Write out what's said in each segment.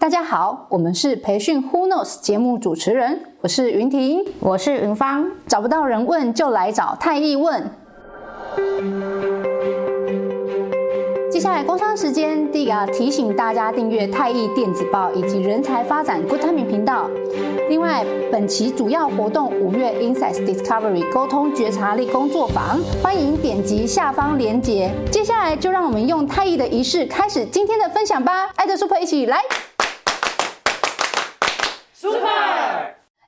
大家好，我们是培训 Who Knows 节目主持人，我是云婷，我是云芳。找不到人问，就来找太易问。接下来工商时间，第一个要提醒大家订阅太易电子报以及人才发展 Good Timing 频道。另外，本期主要活动五月 Insights Discovery 沟通觉察力工作坊，欢迎点击下方链接。接下来就让我们用太易的仪式开始今天的分享吧。爱的 Super 一起来。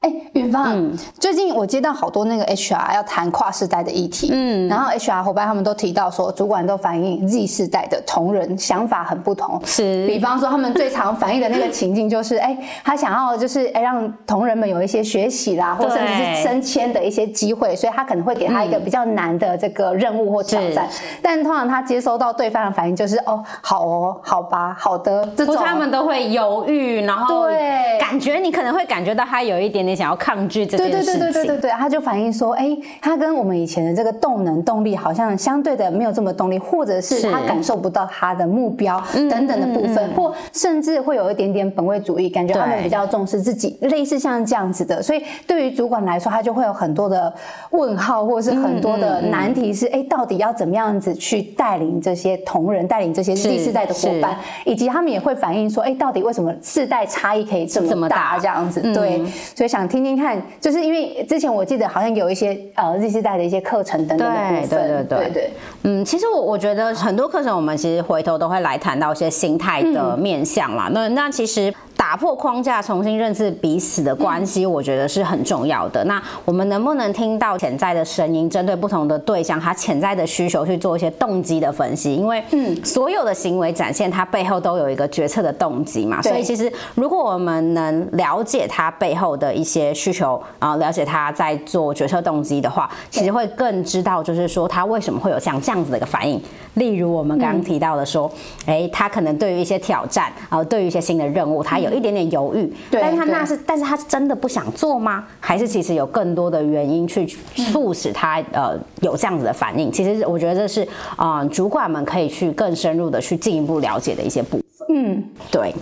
哎，云芳，嗯、最近我接到好多那个 HR 要谈跨世代的议题，嗯，然后 HR 伙伴他们都提到说，主管都反映 Z 世代的同仁想法很不同，是，比方说他们最常反映的那个情境就是，哎，他想要就是哎让同仁们有一些学习啦，或甚至是升迁的一些机会，所以他可能会给他一个比较难的这个任务或挑战，嗯、但通常他接收到对方的反应就是，哦，好哦，好吧，好的，这种。他们都会犹豫，然后对，感觉你可能会感觉到他有一点点。想要抗拒这件事情，对对对对对对，他就反映说，哎，他跟我们以前的这个动能动力好像相对的没有这么动力，或者是他感受不到他的目标等等的部分，或甚至会有一点点本位主义，感觉他们比较重视自己，类似像这样子的。所以对于主管来说，他就会有很多的问号，或者是很多的难题，是哎，到底要怎么样子去带领这些同仁，带领这些第四代的伙伴，以及他们也会反映说，哎，到底为什么世代差异可以这么大？这样子，对，所以想。听听看，就是因为之前我记得好像有一些呃 Z 世代的一些课程等等的部分，对对对对，嗯，其实我我觉得很多课程我们其实回头都会来谈到一些心态的面向啦。嗯、那那其实。打破框架，重新认识彼此的关系，我觉得是很重要的。那我们能不能听到潜在的声音，针对不同的对象，他潜在的需求去做一些动机的分析？因为，嗯，所有的行为展现，它背后都有一个决策的动机嘛。所以，其实如果我们能了解他背后的一些需求，啊，了解他在做决策动机的话，其实会更知道，就是说他为什么会有像这样子的一个反应。例如我们刚刚提到的说，哎，他可能对于一些挑战，啊，对于一些新的任务，他有。一点点犹豫，对但是他那是，但是他是真的不想做吗？还是其实有更多的原因去促使他、嗯、呃有这样子的反应？其实我觉得这是啊、呃，主管们可以去更深入的去进一步了解的一些部分。嗯，对。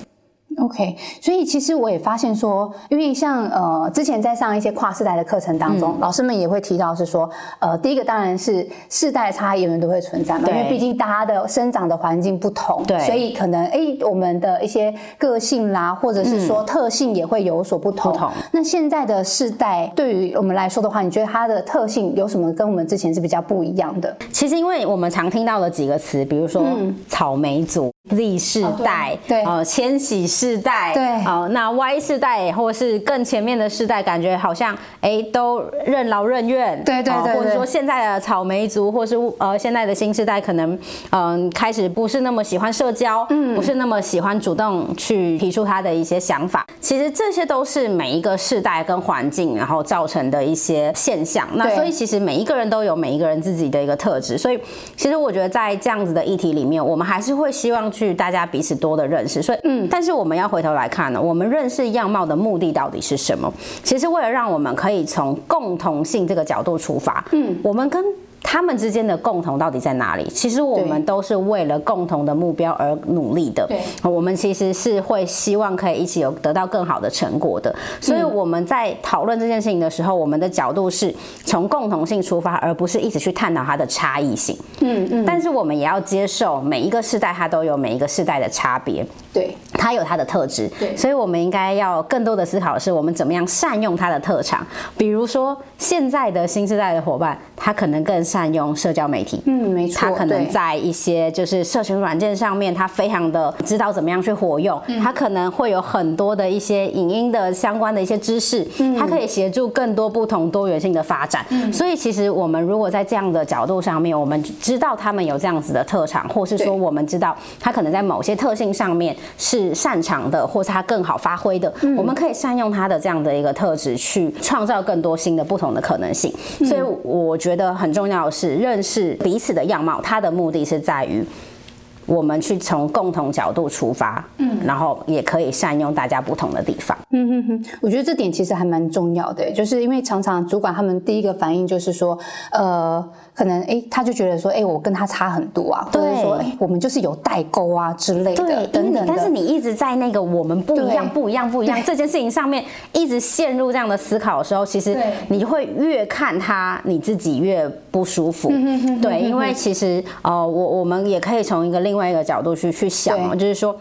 OK，所以其实我也发现说，因为像呃之前在上一些跨世代的课程当中，嗯、老师们也会提到是说，呃第一个当然是世代差异永远都会存在嘛，因为毕竟大家的生长的环境不同，对，所以可能哎我们的一些个性啦，或者是说特性也会有所不同。嗯、不同。那现在的世代对于我们来说的话，你觉得它的特性有什么跟我们之前是比较不一样的？其实因为我们常听到的几个词，比如说草莓族。Z 世代，对，哦，千禧世代，对，哦，那 Y 世代或是更前面的世代，感觉好像哎都任劳任怨，对对对，或者说现在的草莓族，或是呃现在的新世代，可能嗯开始不是那么喜欢社交，嗯，不是那么喜欢主动去提出他的一些想法。其实这些都是每一个世代跟环境然后造成的一些现象。那所以其实每一个人都有每一个人自己的一个特质。所以其实我觉得在这样子的议题里面，我们还是会希望。去大家彼此多的认识，所以嗯，但是我们要回头来看呢，我们认识样貌的目的到底是什么？其实为了让我们可以从共同性这个角度出发，嗯，我们跟。他们之间的共同到底在哪里？其实我们都是为了共同的目标而努力的。对，我们其实是会希望可以一起有得到更好的成果的。所以我们在讨论这件事情的时候，我们的角度是从共同性出发，而不是一直去探讨它的差异性。嗯嗯。但是我们也要接受每一个世代它都有每一个世代的差别。对，它有他的特质。对，所以我们应该要更多的思考的是，我们怎么样善用他的特长。比如说，现在的新世代的伙伴，他可能更善用社交媒体，嗯，没错，他可能在一些就是社群软件上面，他非常的知道怎么样去活用，嗯、他可能会有很多的一些影音的相关的一些知识，嗯，他可以协助更多不同多元性的发展。嗯，所以其实我们如果在这样的角度上面，我们知道他们有这样子的特长，或是说我们知道他可能在某些特性上面是擅长的，或是他更好发挥的，嗯，我们可以善用他的这样的一个特质去创造更多新的不同的可能性。所以我觉得很重要的是认识彼此的样貌，它的目的是在于我们去从共同角度出发，嗯，然后也可以善用大家不同的地方。嗯哼哼，我觉得这点其实还蛮重要的，就是因为常常主管他们第一个反应就是说，呃。可能哎，他就觉得说，哎，我跟他差很多啊，对或者说，哎，我们就是有代沟啊之类的，对等等。但是你一直在那个我们不一样、不一样、不一样这件事情上面，一直陷入这样的思考的时候，其实你会越看他，你自己越不舒服。对，因为其实呃，我我们也可以从一个另外一个角度去去想，就是说。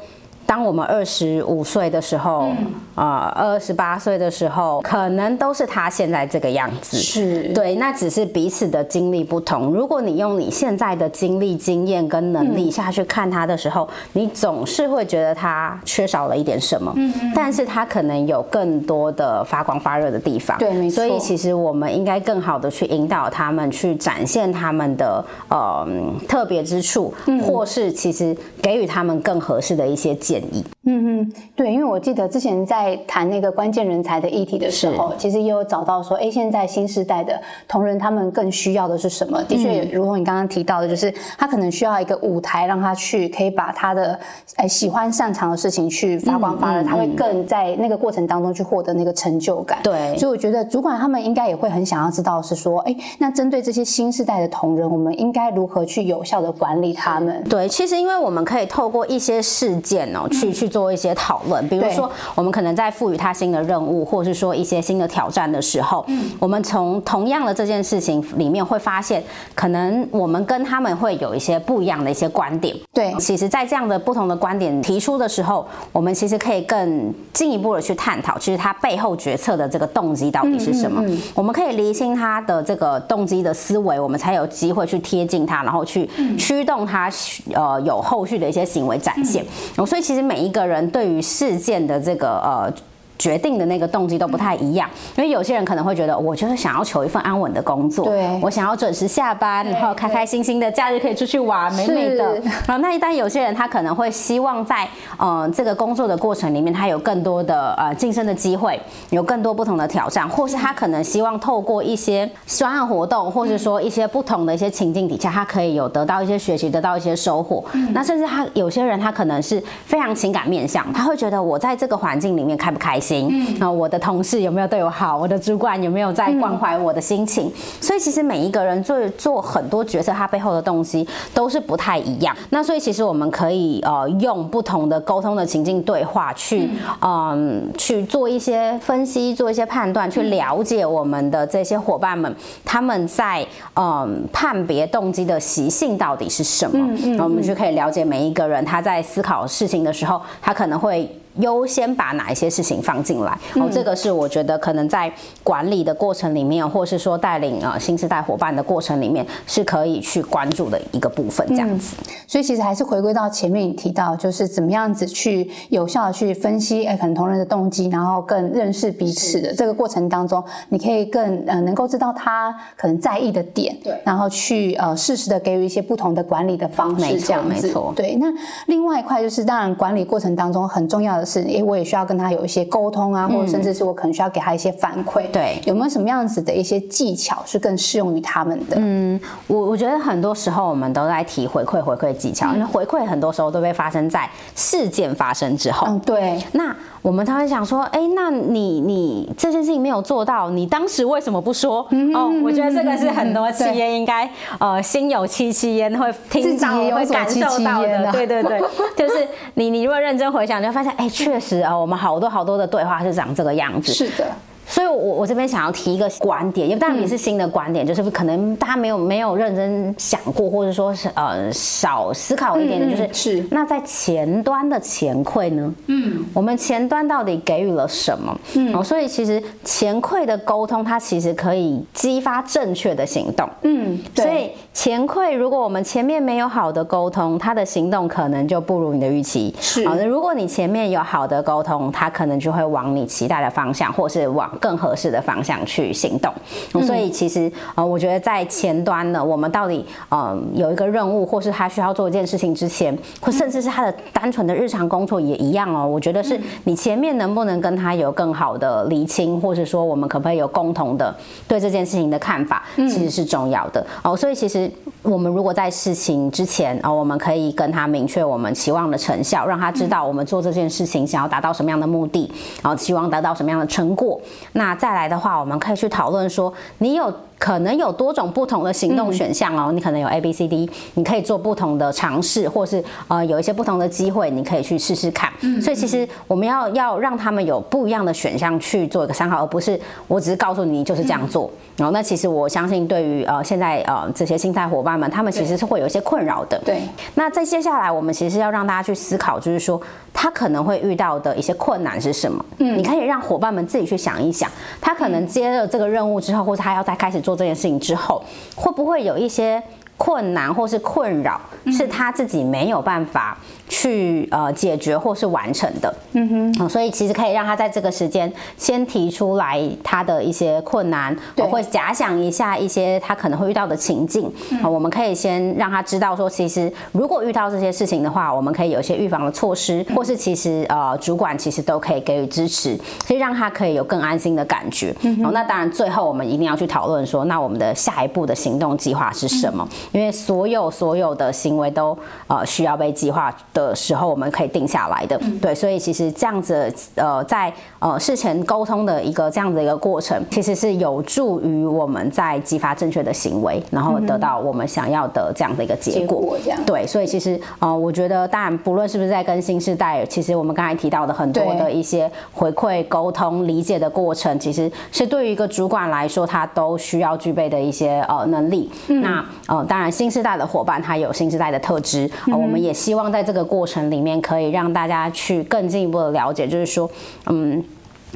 当我们二十五岁的时候，啊、嗯，二十八岁的时候，可能都是他现在这个样子。是，对，那只是彼此的经历不同。如果你用你现在的经历、经验跟能力下去看他的时候，嗯、你总是会觉得他缺少了一点什么。嗯嗯。但是他可能有更多的发光发热的地方。对，没错。所以其实我们应该更好的去引导他们，去展现他们的呃特别之处，嗯、或是其实给予他们更合适的一些建议。嗯嗯，对，因为我记得之前在谈那个关键人才的议题的时候，其实也有找到说，哎，现在新时代的同仁他们更需要的是什么？的确，也如同你刚刚提到的，就是他可能需要一个舞台，让他去可以把他的哎喜欢擅长的事情去发光发热，他会更在那个过程当中去获得那个成就感。对，所以我觉得主管他们应该也会很想要知道是说，哎，那针对这些新时代的同仁，我们应该如何去有效的管理他们？对，其实因为我们可以透过一些事件哦，去去。做一些讨论，比如说我们可能在赋予他新的任务，或是说一些新的挑战的时候，嗯，我们从同样的这件事情里面会发现，可能我们跟他们会有一些不一样的一些观点。对，其实，在这样的不同的观点提出的时候，我们其实可以更进一步的去探讨，其实他背后决策的这个动机到底是什么？我们可以厘清他的这个动机的思维，我们才有机会去贴近他，然后去驱动他，呃，有后续的一些行为展现。所以，其实每一个。个人对于事件的这个呃。决定的那个动机都不太一样，因为有些人可能会觉得，我就是想要求一份安稳的工作，对，我想要准时下班，然后开开心心的假日可以出去玩，美美的。然后那一旦有些人他可能会希望在呃这个工作的过程里面，他有更多的呃晋升的机会，有更多不同的挑战，或是他可能希望透过一些专案活动，或是说一些不同的一些情境底下，他可以有得到一些学习，得到一些收获。那甚至他有些人他可能是非常情感面向，他会觉得我在这个环境里面开不开心。嗯，那我的同事有没有对我好？我的主管有没有在关怀我的心情？嗯、所以其实每一个人做做很多决策，他背后的动机都是不太一样。那所以其实我们可以呃用不同的沟通的情境对话去嗯、呃、去做一些分析，做一些判断，去了解我们的这些伙伴们他们在嗯、呃、判别动机的习性到底是什么。嗯嗯，那我们就可以了解每一个人他在思考事情的时候，他可能会。优先把哪一些事情放进来？哦，这个是我觉得可能在管理的过程里面，或是说带领呃新时代伙伴的过程里面，是可以去关注的一个部分。这样子，嗯，所以其实还是回归到前面你提到，就是怎么样子去有效的去分析哎，可能同仁的动机，然后更认识彼此的这个过程当中，你可以更呃能够知道他可能在意的点，对，然后去呃适时的给予一些不同的管理的方式，这样子。没错，对。那另外一块就是，当然管理过程当中很重要的。是，因为我也需要跟他有一些沟通啊，或者甚至是我可能需要给他一些反馈。嗯、对，有没有什么样子的一些技巧是更适用于他们的？嗯，我我觉得很多时候我们都在提回馈回馈技巧，因为、嗯、回馈很多时候都会发生在事件发生之后。嗯，对。那我们常常想说，哎，那你你这件事情没有做到，你当时为什么不说？嗯、哦，我觉得这个是很多企业应该呃心有戚戚焉会听到会感受到的。啊、对对对，就是你你如果认真回想，你会发现，哎，确实啊，我们好多好多的对话是长这个样子。是的。所以我，我我这边想要提一个观点，也当然也是新的观点，嗯、就是可能大家没有没有认真想过，或者说是呃少思考一点点，就是、嗯、是那在前端的前馈呢？嗯，我们前端到底给予了什么？嗯，哦，所以其实前馈的沟通，它其实可以激发正确的行动。嗯，对。所以前馈，如果我们前面没有好的沟通，他的行动可能就不如你的预期。是。好，那如果你前面有好的沟通，他可能就会往你期待的方向，或是往更合适的方向去行动，嗯、所以其实呃，我觉得在前端呢，我们到底嗯、呃、有一个任务，或是他需要做一件事情之前，或甚至是他的单纯的日常工作也一样哦。我觉得是你前面能不能跟他有更好的厘清，或是说我们可不可以有共同的对这件事情的看法，其实是重要的哦。所以其实。我们如果在事情之前啊、我们可以跟他明确我们期望的成效，让他知道我们做这件事情想要达到什么样的目的，然后期望得到什么样的成果。那再来的话，我们可以去讨论说，你有。可能有多种不同的行动选项哦，嗯、你可能有 A、B、C、D，你可以做不同的尝试，或是呃有一些不同的机会，你可以去试试看。嗯、所以其实我们要要让他们有不一样的选项去做一个参考，而不是我只是告诉你就是这样做。然后、嗯哦、那其实我相信对于呃现在呃这些新菜伙伴们，他们其实是会有一些困扰的。对。那在接下来我们其实要让大家去思考，就是说他可能会遇到的一些困难是什么？嗯，你可以让伙伴们自己去想一想，他可能接了这个任务之后，或者他要再开始做这件事情之后，会不会有一些困难或是困扰，是他自己没有办法去呃解决或是完成的，嗯哼，所以其实可以让他在这个时间先提出来他的一些困难，我会假想一下一些他可能会遇到的情境，嗯，我们可以先让他知道说，其实如果遇到这些事情的话，我们可以有一些预防的措施，或是其实呃主管其实都可以给予支持，所以让他可以有更安心的感觉。嗯哼，那当然最后我们一定要去讨论说，那我们的下一步的行动计划是什么？因为所有所有的行为都呃需要被计划的时候，我们可以定下来的，嗯、对，所以其实这样子，呃，在呃事前沟通的一个这样的一个过程，其实是有助于我们在激发正确的行为，然后得到我们想要的这样的一个结果。这样。对，所以其实呃，我觉得，当然，不论是不是在跟新世代，其实我们刚才提到的很多的一些回馈、沟通、理解的过程，其实是对于一个主管来说，他都需要具备的一些呃能力。嗯、那呃，当然，新世代的伙伴他有新世代的特质，呃，我们也希望在这个过程。里面可以让大家去更进一步的了解，就是说，嗯，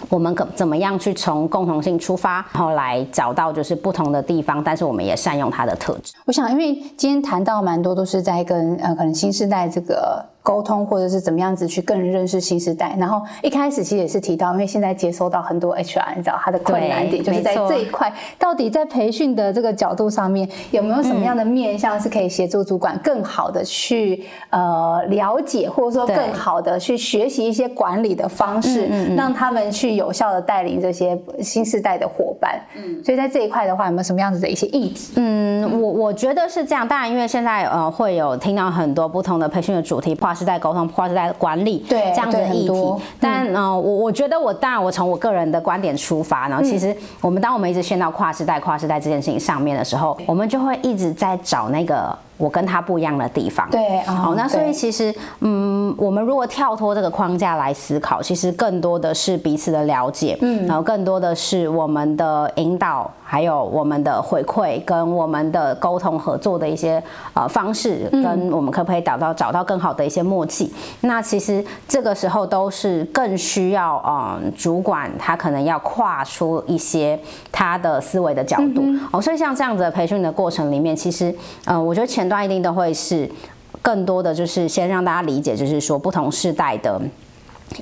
我们可怎么样去从共同性出发，然后来找到就是不同的地方，但是我们也善用它的特质。我想，因为今天谈到蛮多都是在跟呃，可能新世代这个。沟通或者是怎么样子去更认识新时代，然后一开始其实也是提到，因为现在接收到很多 HR，你知道他的困难点就是在这一块，到底在培训的这个角度上面有没有什么样的面向是可以协助主管更好的去呃了解，或者说更好的去学习一些管理的方式，让他们去有效的带领这些新时代的伙伴。嗯，所以在这一块的话，有没有什么样子的一些议题？嗯，我我觉得是这样，当然因为现在呃会有听到很多不同的培训的主题。是在沟通，或是在管理，对这样的议题。但嗯、呃，我我觉得我当然我从我个人的观点出发，然后其实我们当我们一直陷到跨世代、跨世代这件事情上面的时候，我们就会一直在找那个。我跟他不一样的地方，对，好，那所以其实，嗯，我们如果跳脱这个框架来思考，其实更多的是彼此的了解，嗯，然后更多的是我们的引导，还有我们的回馈跟我们的沟通合作的一些呃方式，跟我们可不可以找到找到更好的一些默契？那其实这个时候都是更需要，嗯，主管他可能要跨出一些他的思维的角度，哦，所以像这样子的培训的过程里面，其实，嗯，我觉得前。前段一定都会是更多的，就是先让大家理解，就是说不同世代的。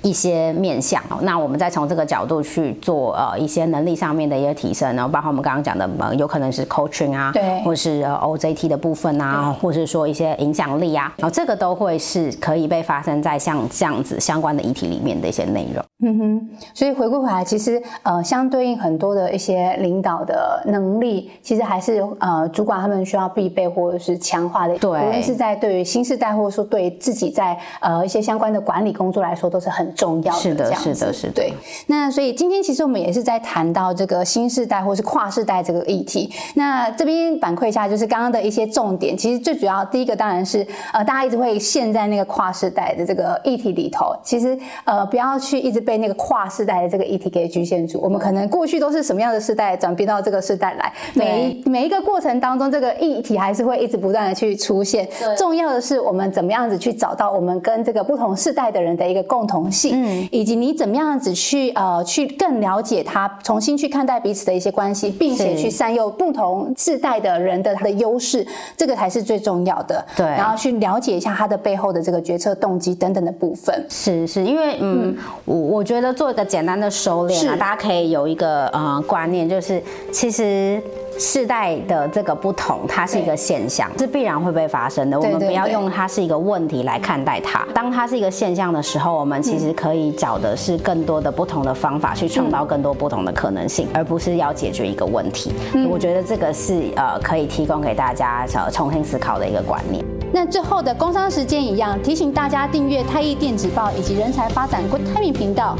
一些面向，那我们再从这个角度去做呃一些能力上面的一些提升，然后包括我们刚刚讲的呃有可能是 coaching 啊，对，或是呃 OJT 的部分啊，或是说一些影响力啊，然后这个都会是可以被发生在像这样子相关的议题里面的一些内容。嗯哼，所以回归回来，其实呃相对应很多的一些领导的能力，其实还是呃主管他们需要必备或者是强化的，对，无论是在对于新时代，或者说对自己在呃一些相关的管理工作来说，都是很。很重要的，是的，是的，是的，对。那所以今天其实我们也是在谈到这个新世代或是跨世代这个议题。那这边反馈一下，就是刚刚的一些重点。其实最主要第一个当然是呃，大家一直会陷在那个跨世代的这个议题里头。其实呃，不要去一直被那个跨世代的这个议题给局限住。我们可能过去都是什么样的世代，转变到这个世代来，每每一个过程当中，这个议题还是会一直不断的去出现。重要的是我们怎么样子去找到我们跟这个不同世代的人的一个共同。嗯，以及你怎么样子去呃去更了解他，重新去看待彼此的一些关系，并且去善用不同世代的人的他的优势，这个才是最重要的。对，然后去了解一下他的背后的这个决策动机等等的部分。是是，因为嗯，我、嗯、我觉得做一个简单的收敛啊，是大家可以有一个呃观念，就是其实。世代的这个不同，它是一个现象，是必然会被发生的。我们不要用它是一个问题来看待它。当它是一个现象的时候，我们其实可以找的是更多的不同的方法去创造更多不同的可能性，而不是要解决一个问题。我觉得这个是呃可以提供给大家呃重新思考的一个观念。那最后的工商时间一样，提醒大家订阅太毅电子报以及人才发展 Good Timing 频道。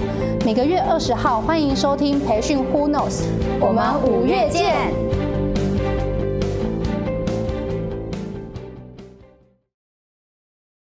每个月二十号欢迎收听培训 Who Knows，我们五月见。